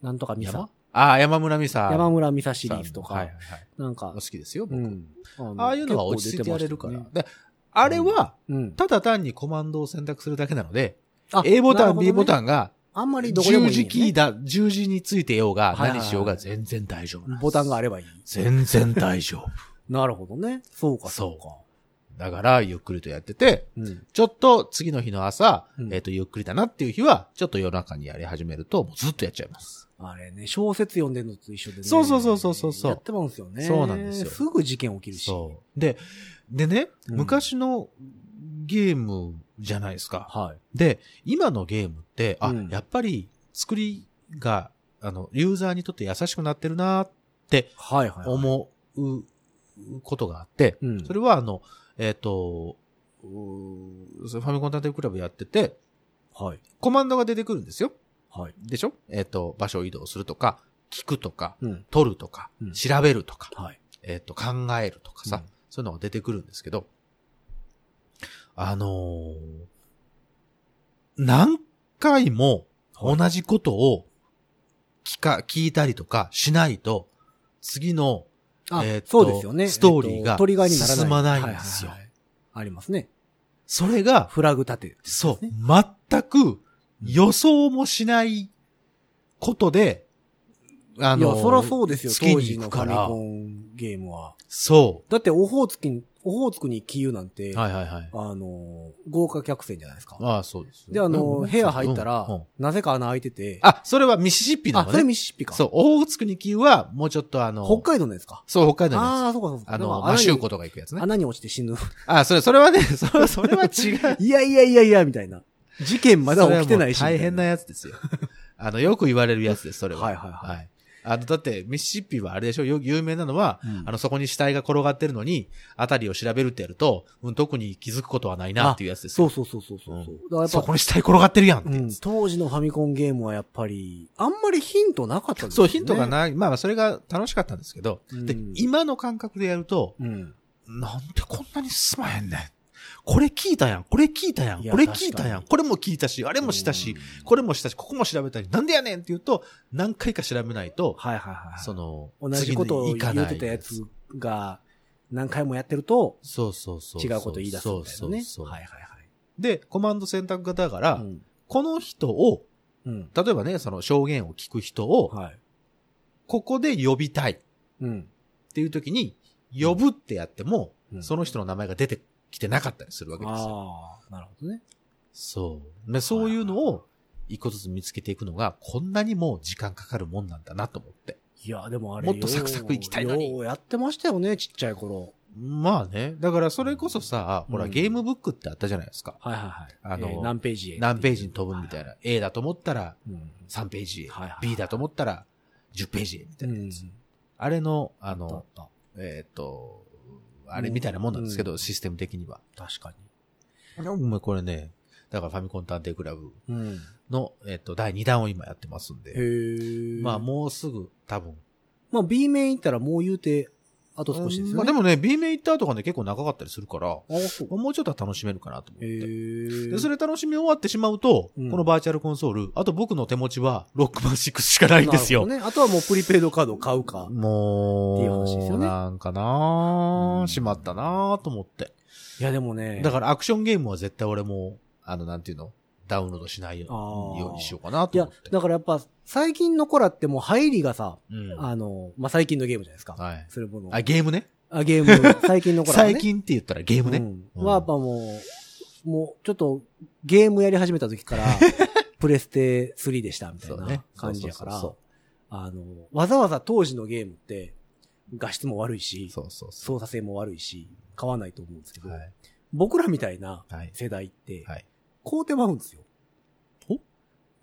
なんとかミサ山？ああ、山村美沙。山村美沙シリーズとか、はいはいはい。なんか好、きですよ、僕。うん。のああいうのは落ち着いてやれるから。結構出てまで、あれは、しただ単にコマンドを選択するだけなので、あ A ボタン、B ボン。タンが、あんまりどこでもい十い、ね。字キーだ、十字についてようが、はいはいはい何しようが全然大丈夫なんです。ボタンがあればいい。全然大丈夫。なるほどね。そうか、そうか。だから、ゆっくりとやってて、うん。ちょっと次の日の朝、うんえっ、と、ゆっくりだなっていう日は、ちょっと夜中にやり始めると、もうずっとやっちゃいます。あれね、小説読んでるのと一緒でね。そうそうそうそうそうやってまうんですよね。そうなんですよすぐ事件起きるし。そう。で、でね、うん昔のゲームじゃないですか。はい。で、今のゲームって、あ、うんやっぱり作りが、あの、ユーザーにとって優しくなってるなってはいはい。思うことがあって、うんそれはあの、えっ、ーそれファミコン探偵クラブやってて、はい。コマンドが出てくるんですよ。はい。でしょ？えっ、と、場所を移動するとか、聞くとか、うん。取るとか、うん調べるとか、はい。えっ、と、考えるとかさ、うんそういうのが出てくるんですけど、あのー何回も同じことを聞か、聞いたりとかしないと、次の、あ、えーとそうですよね。ストーリーがえっとトリガーにならない。進まないんですよありますね。それが、フラグ立て。そうね、全く予想もしないことで、あのーいや、そらそうですよ、月に当時のファ行くからミコンゲームは。そだって、オホーツクに、オホーツクにキーなんて、う。はいはいはい。あの、豪華客船じゃないですか。ああ、そうです。で、あの、うん部屋入ったら、なぜか穴開いてて、あ、それはミシシッピなあ、それ。ミシシッピか。そう、オホーツクにキーは、もうちょっとあの、北海道のやつか。そう、北海道のやああ、そうかそうか。つ。あの、マシューコとか行くやつね。穴に落ちて死ぬ。あ、それ、それはね、それそれは違う。いやいやいやいや、みたいな。事件まだ起きてないし。大変なやつですよ。あの、よく言われるやつです、それは。はいはいはいあの、だって、ミシシッピはあれでしょ？よ有名なのは、うんあの、そこに死体が転がってるのに、あたりを調べるってやると、うん、特に気づくことはないなっていうやつですよ。そうそうそうそうそう。うんだからやっぱ、そこに死体転がってるやんってうん。当時のファミコンゲームはやっぱり、あんまりヒントなかったんですそう、よね。ヒントがない。まあ、それが楽しかったんですけど、うんで、今の感覚でやると、うん。なんでこんなに進まへんねん。これ聞いたやん、これ聞いたやん、これ聞いたやん、これも聞いたし、あれもしたし、これもしたし、ここも調べたり、なんでやねんって言うと、何回か調べないと、はいはいはい。その、同じことを言ってたやつが何回もやってるとそうそうそう。違うこと言い出すみたいなね。そうそうはいはいはい。で、コマンド選択型だから、うん。この人を、うん。例えばね、その証言を聞く人を、はい。ここで呼びたいっうん。ていう時に、呼ぶってやっても、うんその人の名前が出てきてなかったりするわけですよ。ああ、なるほどね。そう。で、そういうのを、一個ずつ見つけていくのが、こんなにも時間かかるもんなんだなと思って。いや、でもあれもっとサクサク行きたいのにようやってましたよね、ちっちゃい頃。まあね。だからそれこそさ、ほら、うんゲームブックってあったじゃないですか。はいはいはい。あのえー何ページへ。何ページに飛ぶみたいな。A だと思ったらうん。3ページへ。はいはいはい B だと思ったら10ページへ。みたうんいなやつ。あれの、あのっ、た。えっ、と、あれみたいなもんなんですけど、うんシステム的には。確かでもこれね、だからファミコン探偵クラブに。うん。の、えっ、と、第2弾を今やってますんへで。え。まあもうすぐ多分。まあ B 面行ったらもう言うて、あと少しですよね。まあでもね、B 面行った後がね、結構長かったりするから。もうちょっとは楽しめるかなと思って。で、それ楽しみ終わってしまうと、うんこのバーチャルコンソール、あと僕の手持ちは、ロックマン6しかないんですよ。ね。あとはもうプリペイドカードを買うか。もう、っていう話ですよねなんかなうんぁ、しまったなぁと思って。いやでもね。だからアクションゲームは絶対俺も、あの、なんていうの、ダウンロードしないようにしようかなといや思って。、だからやっぱ、最近の子らってもう入りがさ、うん。あの、まあ、最近のゲームじゃないですか。はい。それもの。あ、ゲームね？あ、ゲーム、最近の子らはね。最近って言ったらゲームね？うん。うんはやっぱもう、もう、ちょっと、ゲームやり始めた時から、プレステ3でしたみたいな感じやからあの、わざわざ当時のゲームって、画質も悪いし、そうそうそ操作性も悪いし、買わないと思うんですけう。ど、はい。僕らみたいなはい。世代って、はい。買うてまうんですよ。お？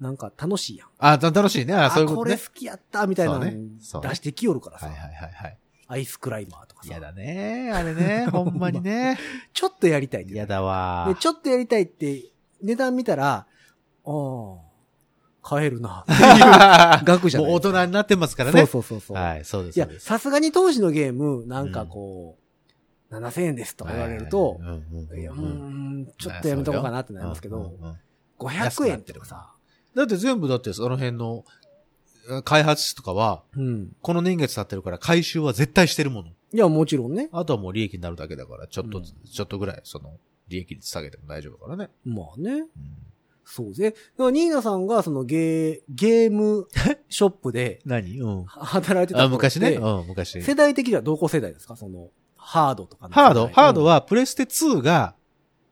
なんか楽しいやん。あ、た楽しいね。あ、あ、そういうこねことれ好。きやった、みたいなねそうね出してきよるからさ、はいはいはいはい。アイスクライマーとかさ嫌、だね。あれね。ほんまにね。ちょっとやりたい嫌だわで、。ちょっとやりたいって、値段見たら、ああ、買えるな、っていう額じゃないもう大人になってますからね。そうそうそうそう。はい、そうです。いやさすがに当時のゲーム、なんかこう、7000円ですとか言われると、はいや、うーん、ちょっとやめとこうかなってなりますけど、うんうんうん500円ってさ、だって全部だってその辺の開発費とかは、うん。この年月経ってるから回収は絶対してるもの。いや、もちろんね。あとはもう利益になるだけだから、ちょっと、うんちょっとぐらいその利益率下げても大丈夫だからね。まあね。うんそうで。だからニーナさんがそのゲー、ゲーム ショップで何？うん。働いてたて昔ね。うん、昔。世代的にはどこ世代ですか？その、ハードとか。ハードハードは、はプレステ2が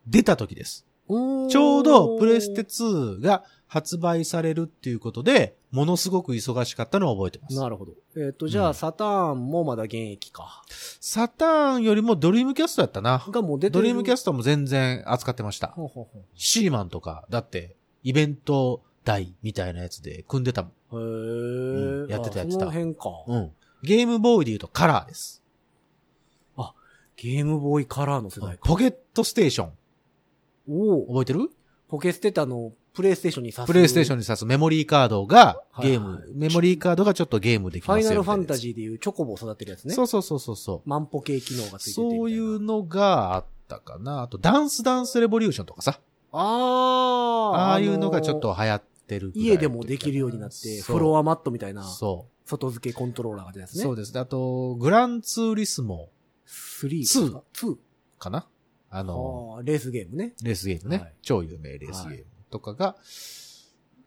出た時です。ちょうどプレステ2が発売されるっていうことで、ものすごく忙しかったのを覚えてます。なるほど。えっ、と、じゃあ、うんサターンもまだ現役か。サターンよりもドリームキャストやったな。がもう出てドリームキャスストも全然扱ってました。ほうほうほシーマンとか、だって、イベント台みたいなやつで組んでたもん。う。へえ、うんやってたやってたあその辺か。うん。ゲームボーイで言うとカラーです。ゲームボーイカラーの世代か。ポケットステーション。おお。覚えてる？ポケステタのプレイステーションに刺す。プレイステーションに挿すメモリーカードがはいゲーム、メモリーカードがちょっとゲームできファイますよ。ナルファンター。ジーでいうチョコボを育てるやつね。そうそうそうそうそう。万歩計機能がついてて。そういうのがあったかな。あと、ダンスダンスレボリューションとかさ。ああ。ああいうのがちょっと流行ってる家でもできるようになって、フロアアマットみたいな、そ外付けコントローラーが出たやつう。ね。そうです。あと、グランツーリスモ3ですか ?2? かな？あの、レースゲームね。レースゲームね。はい超有名レースゲームとかが、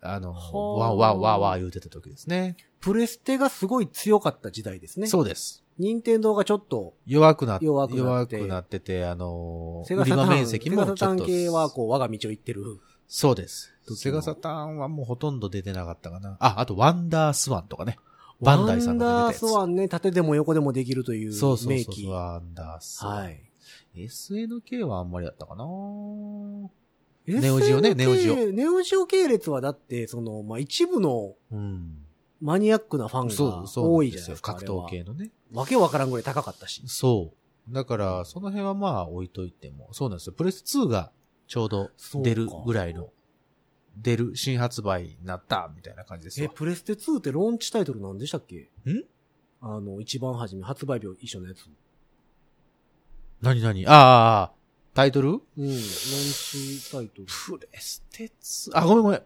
あの、はあワンワンワンワン言うてた時ですね。プレステがすごい強かった時代ですね。そうです。任天堂がちょっと、弱くなって、弱くなっててて、あの、セガサターン、売り場面積もセガサターン。系はこう、我が道を行ってる。そうです。セガサターンはもうほとんど出てなかったかな。あ、あとワンダースワンとかね。バンダイさんが出てたやつワンダースワンね、縦でも横でもできるというそうそうそう名機。ワンダースワン。はい。SNK はあんまりだったかなネオジオねネオジオネオジオ系列はだって、その、まあ、一部のうん。マニアックなファンそう、がそう多ない。じゃないですか。格闘系のね。わけわからんぐらい高かったし。そう。だから、その辺はまあ置いといても。そうなんですよ。プレス2がちょうど出るぐらいの、出る、新発売になった、みたいな感じですえ、よ。プレステ2ってローンチタイトルなんでしたっけ？ん？あの、一番初め、発売日一緒のやつ。何何？ああああ、タイトル？うん、ローンチタイトル。プレステ2、あ、ごめんごめん。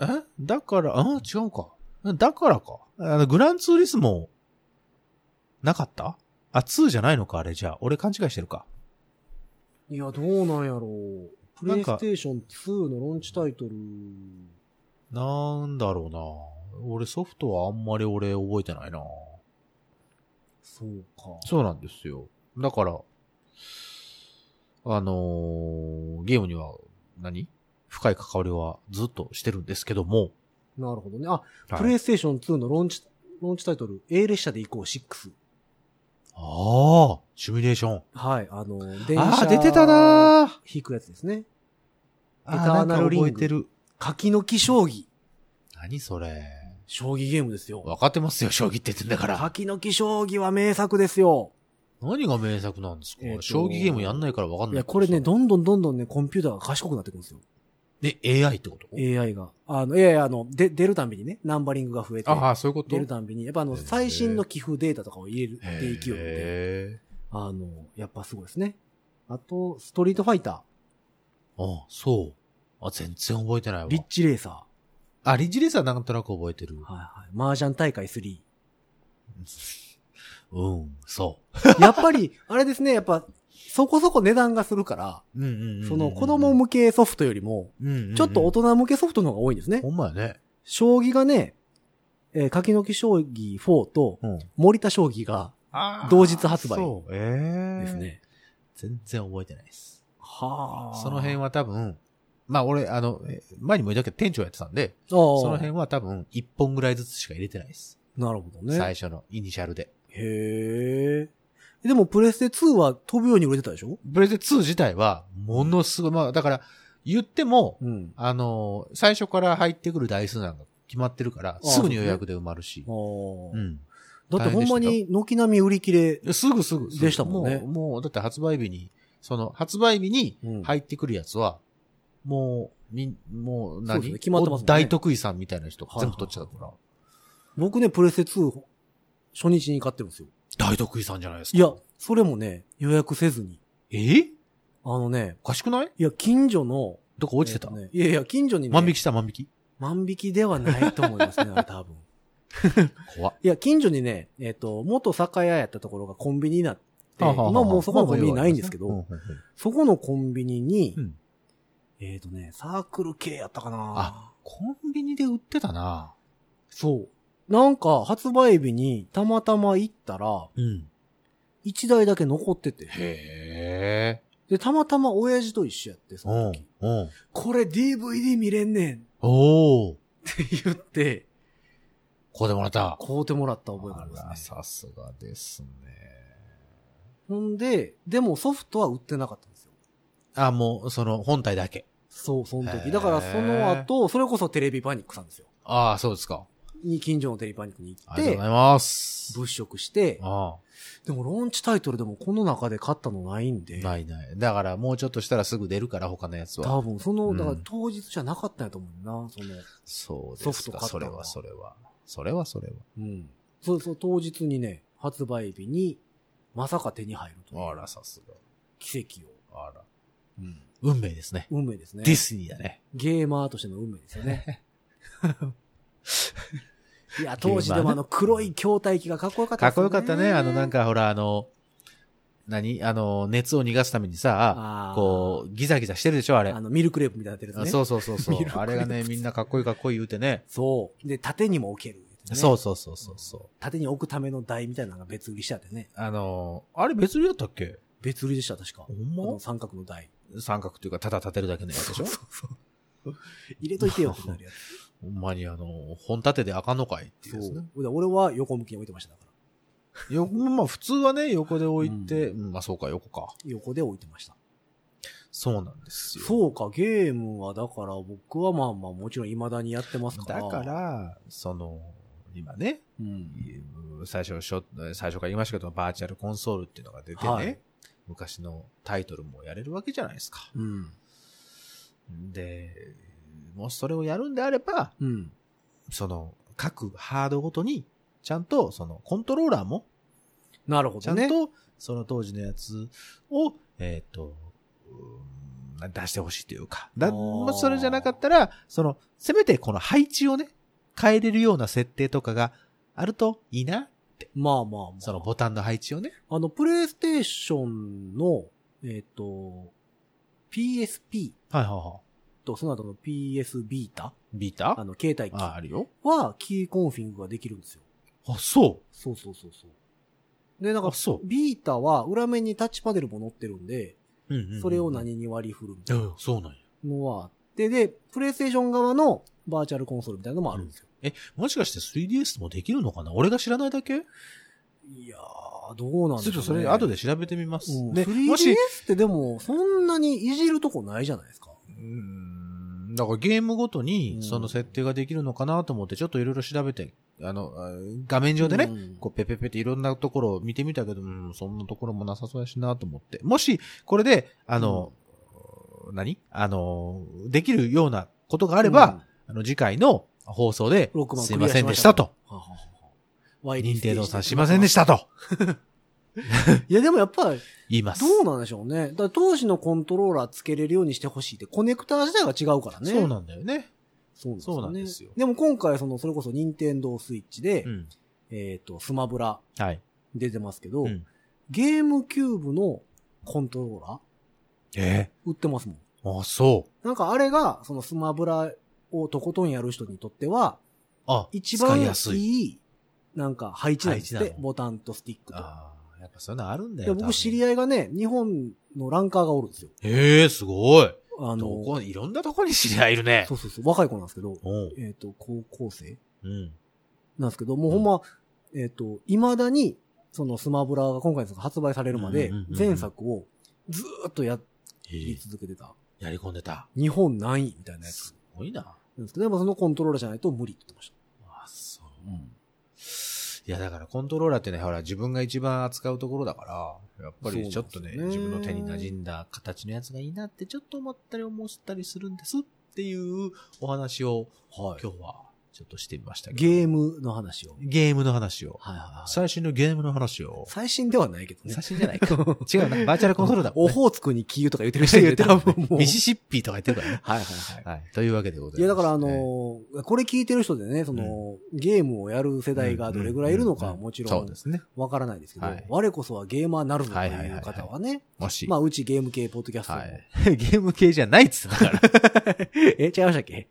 え？だから、あ、違うか。だからか。あの、グランツーリスモ、なかった？あ、2じゃないのか、あれじゃあ。俺勘違いしてるか。いや、どうなんやろう。プレイステーション2のローンチタイトル。なんだろうな。俺ソフトはあんまり俺覚えてないな。そうか。そうなんですよ。だから、あのーゲームには何？深い関わりはずっとしてるんですけども。なるほどね。あ、はいプレイステーション2のローンチ、ローンチタイトル、A 列車で行こう6。ああ、シミュレーション。はい、あの、電車。ああ、出てたなー引くやつですね。エターナルリング覚えてる。柿の木将棋。何それ。将棋ゲームですよ。分かってますよ、将棋って言ってんだから。柿の木将棋は名作ですよ。何が名作なんですか、えーと将棋ゲームやんないから分かんない。いや、これね、どんどんどんどんね、コンピューターが賢くなってくるんですよ。ね、AI ってこと？AI が。あの、いやいや、あの、で、出るたんびにね、ナンバリングが増えて、ああ、そういうこと？出るたんびに、やっぱあの、最新の寄付データとかを入れるっていきよるんで、へあの、やっぱすごいですね。あと、ストリートファイターあ、そう。あ、全然覚えてないー、わ。リッチレーサあ、リッチレースはなんとなく覚えてるー、。はいはい、麻雀大会3。うん、そ やっぱり、あれですね、やっぱ、そこそこ値段がするから。その子供向けソフトよりも、ちょっと大人向けソフトの方が多いんですね。ほんまやね。将棋がね、えー、柿の木将棋4とうん。森田将棋が同日発売そう。ええです。ね。全然覚えてないです。はあ。その辺は多分、まあ俺、あの、え前にも言ったけど店長やってたんで、そその辺は多分1本ぐらいずつしか入れてないです。なるほどね。最初のイニシャルで。へえ。でもプレステ2は飛ぶように売れてたでしょ？プレステ2自体は、ものすごい、まあだから、言っても、うん。あの、最初から入ってくる台数なんか決まってるから、あすぐに予約で埋まるし。うん。だってほんまに軒並み売り切れ。すぐすぐ。でしたもんねもう、もうだって発売日に、その、発売日にうん入ってくるやつは、もう、みん、もうそう何、ですね決まってますもんね大得意さんみたいな人はい全部取っちゃうから。僕ね、プレステ2初日に買ってるんですよ。大得意さんじゃないですか。いや、それもね、予約せずに。え？あのね、おかしくない？いや、近所の、どこ落ちてた、えっとねいやいや、近所にね、万引きした万引き？万引きではないと思いますね、あれ多分。怖っ。いや、近所にね、えっ、と、元酒屋やったところがコンビニになって、今もうそこのコンビニないんですけど、そこのコンビニに、うんえっ、とね、サークル系やったかなあコンビニで売ってたなそう。なんか、発売日にたまたま行ったら、うん。一台だけ残ってて。へえ。で、たまたま親父と一緒やって、そうんの時。。うん。これ DVD 見れんねんっおー。て言って、こうでもらった。買うてもらった覚えがありますね。さすがですね。ほんで、でもソフトは売ってなかったんですよ。あ、もう、その、本体だけ。そう、その時。だからその後、それこそテレビパニックさんですよ。ああ、そうですか。に近所のテレビパニックに行ってありがとうござ、います。物色して、あでもローンチタイトルでもこの中で買ったのないんあ。で、ないない。だから、もうちょっとしたらすぐ出るから、他のやつは。多分その、うんだから当日じゃなかったんやと思うな、その、そうですか。ソフト買ったそれは、それは。それは、それは。うん。そうそう、当日にね、発売日に、まさか手に入るとあら、さす奇跡を。が。あら。うん。運命ですね。運命ですね。ディスニーだね。ゲーマーとしての運命ですよね。いや、当時でもあの黒い筐体機がかっこよかったかっこよかったね。あの、なんかほら、あの、何？あの、熱を逃がすためにさ、こう、ギザギザしてるでしょあれ。あの、ミルクレープみたいになってるやつね。あそうそうそうそう あれがね、みんなかっこいいかっこいい言うてね。そう。で、縦にも置ける、ね。そうそうそうそうそう。縦に置くための台みたいなのが別売りしてあってね。あの、あれ別売りだったっけ？別売りでした、確か。ほんま？三角の台。三角っていうか、ただ立てるだけのやつでしょ？入れといてよってなるや ほんまにあの、本立てであかんのかいっていつ。そうやつね。う。で俺は横向きに置いてました、だから。よ、まあ普通はね、横で置いて、うんまあそうか、横か。横で置いてました。そうなんですよ。そうか、ゲームはだから僕はまあまあもちろん未だにやってますから。だか、ら、その、今ね、うん。最初、最初から言いましたけど、バーチャルコンソールっていうのが出てね、はい昔のタイトルもやれるわけじゃないですか。うん。で、もしそれをやるんであれば、うん。その、各ハードごとに、ちゃんと、その、コントローラーも、なるほどね。ちゃんと、その当時のやつを、えっ、と、うん出してほしいというか。だ、それじゃなかったら、その、せめてこの配置をね、変えれるような設定とかがあるといいな。まあまあまあ。そのボタンの配置をね。あの、プレイステーションの、えっ、と、PSP はいはいはとその後の PS ビータい。ビータあの、携帯機あ、あるよ。はキーコンフィグができるんですよ。あ、そそうそうそうそう。で、なんかあ、そうビータは裏面にタッチパネルも載ってるんで、う。うんうんうんそれを何に割り振るみたいなうん、そうなんや。のはあって、で、プレイステーション側のバーチャルコンソールみたいなのもあるんですよ。え、もしかして 3DS もできるのかな？俺が知らないだけ？いやー、どうなんでしょう、ね。ちょっとそれ後で調べてみます。うん、で、3DS もし、ってでも、そんなにいじるとこないじゃないですか。うーんだからゲームごとうにんその設定ができるのかなと思ってちょっといろいろ調べて、あの、あ画面上でね、うんこうペペペっていろんなところを見てみたけど、うん、そんなところもなさそうやしなと思って。もし、これで、あの、何？あの、できるようなことがあれば、あの、次回の放送ですいませんでしたと。はははは任天堂さんしませんでしたと。いや、でもやっぱり、言います。どうなんでしょうね。だ当時のコントローラーつけれるようにしてほしいって、コネクター自体が違うからね。そうなんだよね。そうなんですよね。そうなんですよでも今回、その、それこそ任天堂スイッチで、うん。えっ、と、スマブラはい。出てますけど、うん。ゲームキューブのコントローラーえ？売ってますもん。ー、あ、そう。なんかあれが、そのスマブラをとことんやる人にとっては、あ、一番い使いなんか配置なんですってボタンとスティックと。ああ、やっぱそういうのあるんだでよ。僕知り合い。がね、日本のランカーがおるんですよ。ええすごい。あどの、こ、いろんなとこに知り合いいるねそ。うそうそう、若い子なんですけど。えっ、と、高校生うん。なんですけど、もうほんま、えっ、と、未だに、そのスマブラが今回の発売されるまで前作をずーっとやえりえ続けてた。やり込んでた。日本何位みたいなやつすごいな。なんですけど、でもそのコントローラーじゃないと無理って言ってましあ、そう。た。うん。いや、だからコントローラーってね、ほら、自分が一番扱うところだから、やっぱりちょっとね、ね自分の手に馴染んだ形のやつがいいなってちょっと思ったり思ったりするんですっていうお話をはい。今日はちょっとしてみましたけど。ゲームの話を。ゲームの話を。はいはいはい。最新のゲームの話を。最新ではないけどね。最新じゃないか。違うな。バーチャルコンソールだね。オホーツクにキーとか言ってる人いる 多分もう。ミシシッピとか言ってるからね。はいはいはい。はい。というわけでございます。いや、だからあのーこれ聞いてる人でね、その、ゲームをやる世代がどれぐらいいるのかはもちろんそうですね。わからないですけど、はい我こそはゲーマーになるぞとはいう方はね、もし。まあ、うちゲーム系ポッドキャストも、はい。ゲーム系じゃないっつってだから。え、違いましたっけ？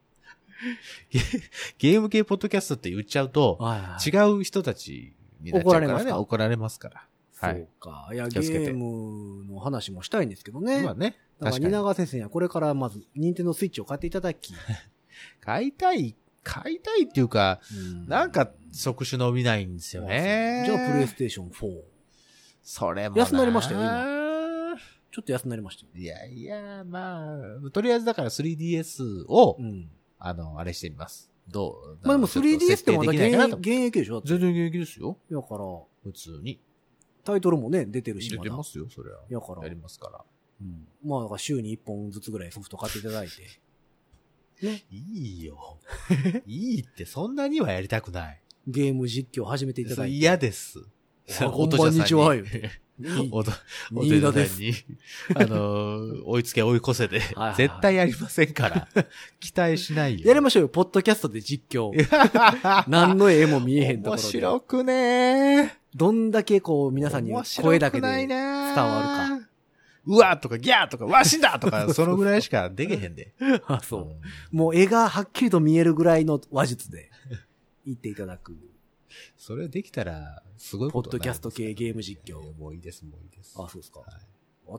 ゲーム系ポッドキャストって言っちゃうと。違う人たちになっちゃうからね。怒られますか？怒られますから。はそ。いうか。いや、ゲームの話もしたいんですけどね。まあね。だから。蜷川先生にはこれからまず、ニンテンドスイッチを買っていただき、買いたい、買いたいっていうか、うんなんか、即種伸びないんですよね。じゃあ、プレイステーション4。それもな。安なりましたよ今。ちょっと安くなりましたよ。いやいや、まあ、とりあえずだから 3DS を、うん。あの、あれしてみます。どう？まあでも 3DS ってまだ現役現役でしょ？全然現役ですよ。だから、普通に。タイトルもね、出てるし。出てますよ、それは。だからやりますから。うん。まあ、だから週に1本ずつぐらいソフト買っていただいて。いいよ。いいって、そんなにはやりたくない。ゲーム実況始めていただいて。嫌です。あこんばんにちはよ おと、お新田ですとさんに、あのー、追いつけ追い越せで 絶対やりませんから、期待しないよ。やりましょうよ、ポッドキャストで実況。何の絵も見えへんとこ面ろで。白くねどんだけこう、皆さんに声だけで伝ねわるか。うわとかギャーとか、わ死んだとか、そのぐらいしかできへんで。あ、そう。もう絵がはっきりと見えるぐらいの話術で言っていただく、それできたら、すごいことポッドキャスト系ゲーム実況。もういいです、もういいです。あ、そうですか。はい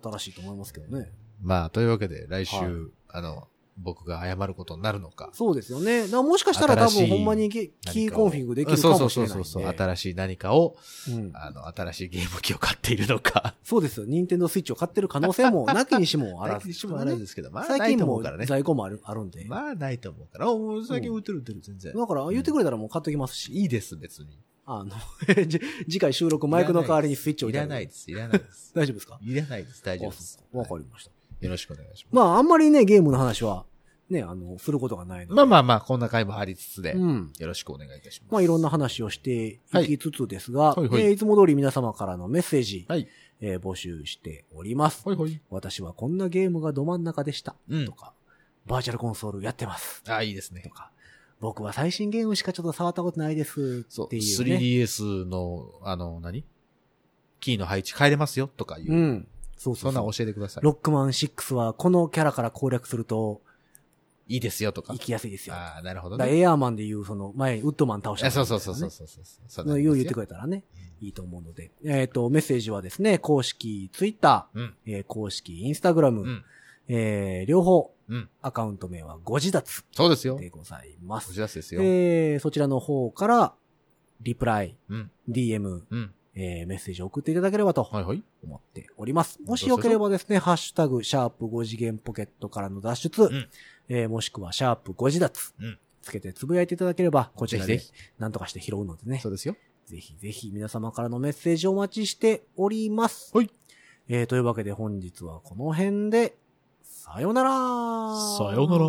新しいと思いますけどね。まあ、というわけで、来週、はいあの、僕が謝ることになるのか。そうですよね。もしかしたら多分ほんまにゲキーコンフィグできるかもしれないんで。そうそうそうそう。新しい何かを、うんあの、新しいゲーム機を買っているのか。そうですよ。ニンテンドースイッチを買ってる可能性もなきにしもあらず。ないしもあるんですけど、まあ、最近もと思うからね。在庫もあるあるんで。まあ、ないと思うから。おもう最近売ってる売ってる、全然。だから言ってくれたらもう買っときますし。いいです、別に。あの、じ次回収録マイクの代わりにスイッチをいらないです、いらないです。大丈夫ですか？いらないです、大丈夫であす。わかりました。よろしくお願いします。まあ、あんまりね、ゲームの話は、ね、あの、することがないので。まあまあまあ、こんな回もありつつで、うん。よろしくお願いいたします。まあ、いろんな話をしていきつつですが、はいはいはいえーいつも通り皆様からのメッセージ、はい。えー募集しております。ほいほい。私はこんなゲームがど真ん中でした。うんとか、バーチャルコンソールやってます。あ、いいですねと。か、僕は最新ゲームしかちょっと触ったことないです。そう。っていう、ね。3DS の、あの、何？キーの配置変えれますよとかいう。うん。そうそそなうんそう。教えてください。ロックマン6はこのキャラから攻略するといいですよとか行。きやすいですよ。ああ、なるほどね。エアーマンでいうその前にウッドマン倒した、あそうそうそうそうそうそう。そうのよう言ってくれ。れたらね、いいと思うので。えっ、と、メッセージはですね、公式ツイッタうん。ー、えー公式インスタグラム、うん。えー両方、うん。アカウント名はご自立そうですよ。でございます。お知らせですよ。えーそちらの方から、リプライ、うん。DM、うん。えーメッセージを送っていただければとはいはい。思っております。もしよければですね、ハッシュタグ、シャープ5次元ポケットからの脱出、んえーもしくはシャープ5次脱、うんつけてつぶやいていただければ、こちらで何とかして拾うのでねそ、うですよ。ぜひぜひ皆様からのメッセージをお待ちしております。はい。えー、というわけで本日はこの辺で、さようならさようなら